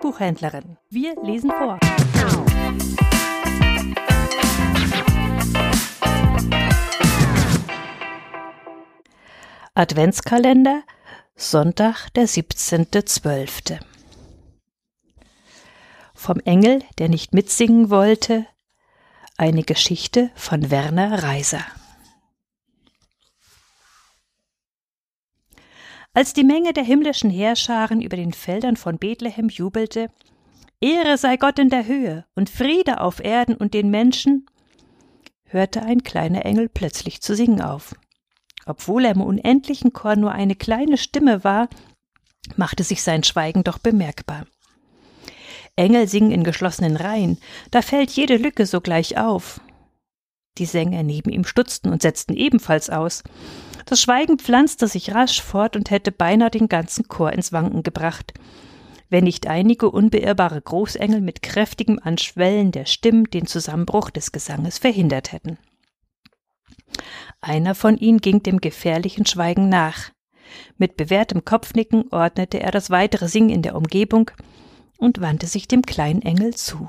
Buchhändlerin. Wir lesen vor. Adventskalender, Sonntag, der 17.12. Vom Engel, der nicht mitsingen wollte, eine Geschichte von Werner Reiser. Als die Menge der himmlischen Heerscharen über den Feldern von Bethlehem jubelte, Ehre sei Gott in der Höhe und Friede auf Erden und den Menschen, hörte ein kleiner Engel plötzlich zu singen auf. Obwohl er im unendlichen Chor nur eine kleine Stimme war, machte sich sein Schweigen doch bemerkbar. Engel singen in geschlossenen Reihen, da fällt jede Lücke sogleich auf. Die Sänger neben ihm stutzten und setzten ebenfalls aus. Das Schweigen pflanzte sich rasch fort und hätte beinahe den ganzen Chor ins Wanken gebracht, wenn nicht einige unbeirrbare Großengel mit kräftigem Anschwellen der Stimmen den Zusammenbruch des Gesanges verhindert hätten. Einer von ihnen ging dem gefährlichen Schweigen nach. Mit bewährtem Kopfnicken ordnete er das weitere Singen in der Umgebung und wandte sich dem kleinen Engel zu.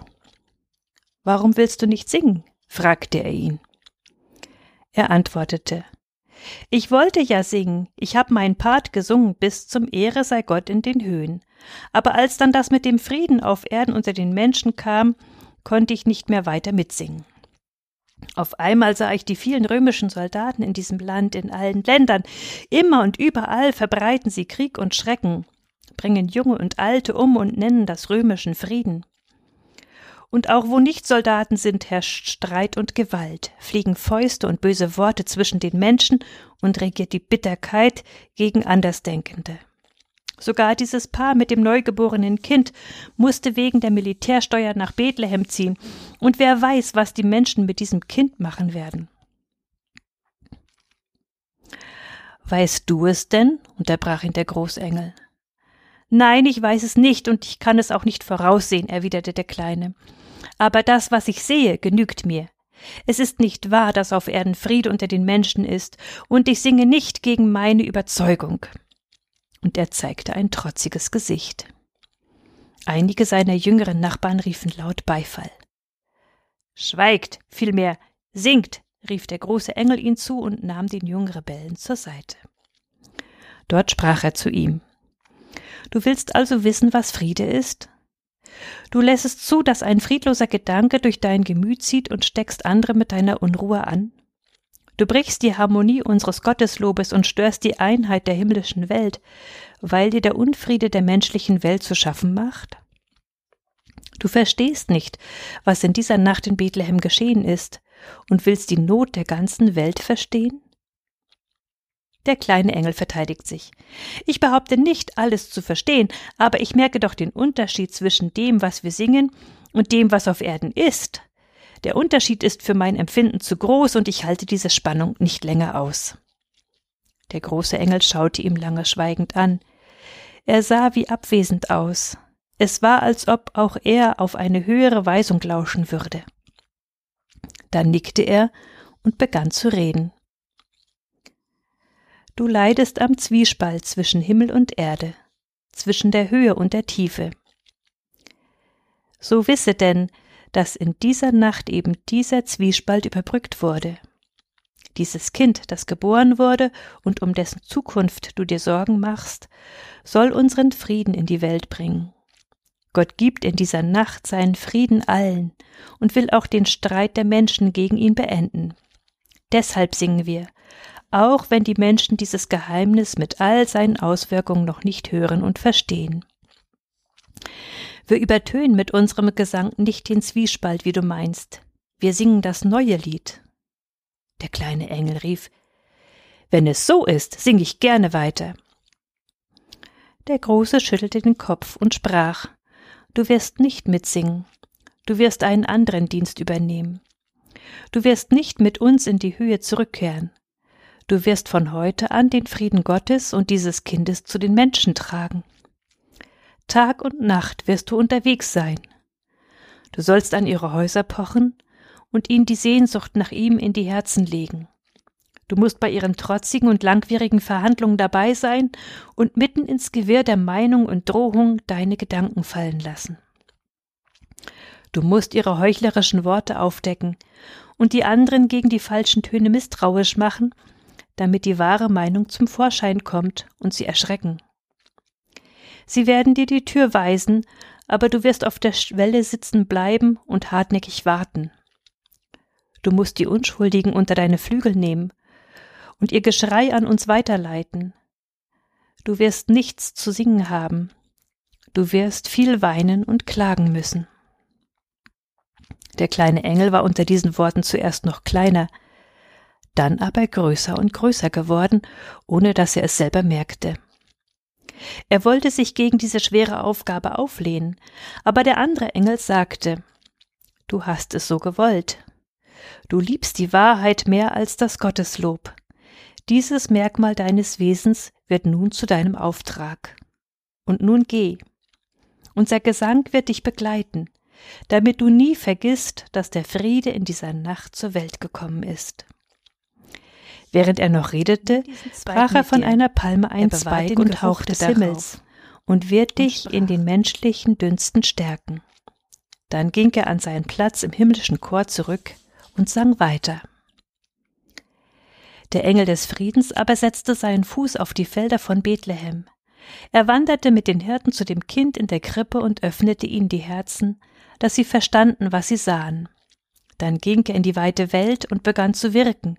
Warum willst du nicht singen? Fragte er ihn. Er antwortete Ich wollte ja singen, ich hab meinen Part gesungen bis zum Ehre sei Gott in den Höhen. Aber als dann das mit dem Frieden auf Erden unter den Menschen kam, konnte ich nicht mehr weiter mitsingen. Auf einmal sah ich die vielen römischen Soldaten in diesem Land, in allen Ländern. Immer und überall verbreiten sie Krieg und Schrecken, bringen Junge und Alte um und nennen das römischen Frieden. Und auch wo nicht Soldaten sind, herrscht Streit und Gewalt, fliegen Fäuste und böse Worte zwischen den Menschen und regiert die Bitterkeit gegen Andersdenkende. Sogar dieses Paar mit dem neugeborenen Kind musste wegen der Militärsteuer nach Bethlehem ziehen, und wer weiß, was die Menschen mit diesem Kind machen werden. Weißt du es denn? unterbrach ihn der Großengel. Nein, ich weiß es nicht, und ich kann es auch nicht voraussehen, erwiderte der Kleine. Aber das, was ich sehe, genügt mir. Es ist nicht wahr, dass auf Erden Friede unter den Menschen ist, und ich singe nicht gegen meine Überzeugung und er zeigte ein trotziges Gesicht. Einige seiner jüngeren Nachbarn riefen laut Beifall. Schweigt, vielmehr singt, rief der große Engel ihn zu und nahm den jungen Rebellen zur Seite. Dort sprach er zu ihm. Du willst also wissen, was Friede ist? Du lässest zu, dass ein friedloser Gedanke durch dein Gemüt zieht und steckst andere mit deiner Unruhe an? Du brichst die Harmonie unseres Gotteslobes und störst die Einheit der himmlischen Welt, weil dir der Unfriede der menschlichen Welt zu schaffen macht? Du verstehst nicht, was in dieser Nacht in Bethlehem geschehen ist, und willst die Not der ganzen Welt verstehen? Der kleine Engel verteidigt sich. Ich behaupte nicht, alles zu verstehen, aber ich merke doch den Unterschied zwischen dem, was wir singen, und dem, was auf Erden ist. Der Unterschied ist für mein Empfinden zu groß und ich halte diese Spannung nicht länger aus. Der große Engel schaute ihm lange schweigend an. Er sah wie abwesend aus. Es war, als ob auch er auf eine höhere Weisung lauschen würde. Dann nickte er und begann zu reden. Du leidest am Zwiespalt zwischen Himmel und Erde, zwischen der Höhe und der Tiefe. So wisse denn, dass in dieser Nacht eben dieser Zwiespalt überbrückt wurde. Dieses Kind, das geboren wurde und um dessen Zukunft du dir Sorgen machst, soll unseren Frieden in die Welt bringen. Gott gibt in dieser Nacht seinen Frieden allen und will auch den Streit der Menschen gegen ihn beenden. Deshalb singen wir, auch wenn die Menschen dieses Geheimnis mit all seinen Auswirkungen noch nicht hören und verstehen. Wir übertönen mit unserem Gesang nicht den Zwiespalt, wie du meinst. Wir singen das neue Lied. Der kleine Engel rief Wenn es so ist, sing ich gerne weiter. Der Große schüttelte den Kopf und sprach Du wirst nicht mitsingen, du wirst einen anderen Dienst übernehmen. Du wirst nicht mit uns in die Höhe zurückkehren. Du wirst von heute an den Frieden Gottes und dieses Kindes zu den Menschen tragen. Tag und Nacht wirst du unterwegs sein. Du sollst an ihre Häuser pochen und ihnen die Sehnsucht nach ihm in die Herzen legen. Du musst bei ihren trotzigen und langwierigen Verhandlungen dabei sein und mitten ins Gewirr der Meinung und Drohung deine Gedanken fallen lassen. Du musst ihre heuchlerischen Worte aufdecken und die anderen gegen die falschen Töne misstrauisch machen, damit die wahre Meinung zum Vorschein kommt und sie erschrecken. Sie werden dir die Tür weisen, aber du wirst auf der Schwelle sitzen bleiben und hartnäckig warten. Du musst die Unschuldigen unter deine Flügel nehmen und ihr Geschrei an uns weiterleiten. Du wirst nichts zu singen haben. Du wirst viel weinen und klagen müssen. Der kleine Engel war unter diesen Worten zuerst noch kleiner, dann aber größer und größer geworden, ohne dass er es selber merkte. Er wollte sich gegen diese schwere Aufgabe auflehnen, aber der andere Engel sagte Du hast es so gewollt. Du liebst die Wahrheit mehr als das Gotteslob. Dieses Merkmal deines Wesens wird nun zu deinem Auftrag. Und nun geh. Unser Gesang wird dich begleiten, damit du nie vergisst, dass der Friede in dieser Nacht zur Welt gekommen ist. Während er noch redete, brach er von einer Palme ein Zweig und hauchte des Himmels und wird dich in den menschlichen Dünsten stärken. Dann ging er an seinen Platz im himmlischen Chor zurück und sang weiter. Der Engel des Friedens aber setzte seinen Fuß auf die Felder von Bethlehem. Er wanderte mit den Hirten zu dem Kind in der Krippe und öffnete ihnen die Herzen, dass sie verstanden, was sie sahen. Dann ging er in die weite Welt und begann zu wirken.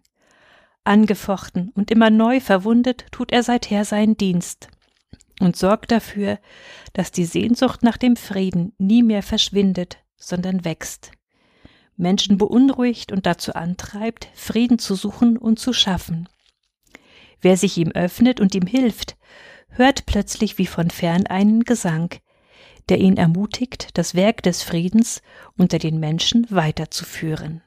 Angefochten und immer neu verwundet tut er seither seinen Dienst und sorgt dafür, dass die Sehnsucht nach dem Frieden nie mehr verschwindet, sondern wächst. Menschen beunruhigt und dazu antreibt, Frieden zu suchen und zu schaffen. Wer sich ihm öffnet und ihm hilft, hört plötzlich wie von fern einen Gesang, der ihn ermutigt, das Werk des Friedens unter den Menschen weiterzuführen.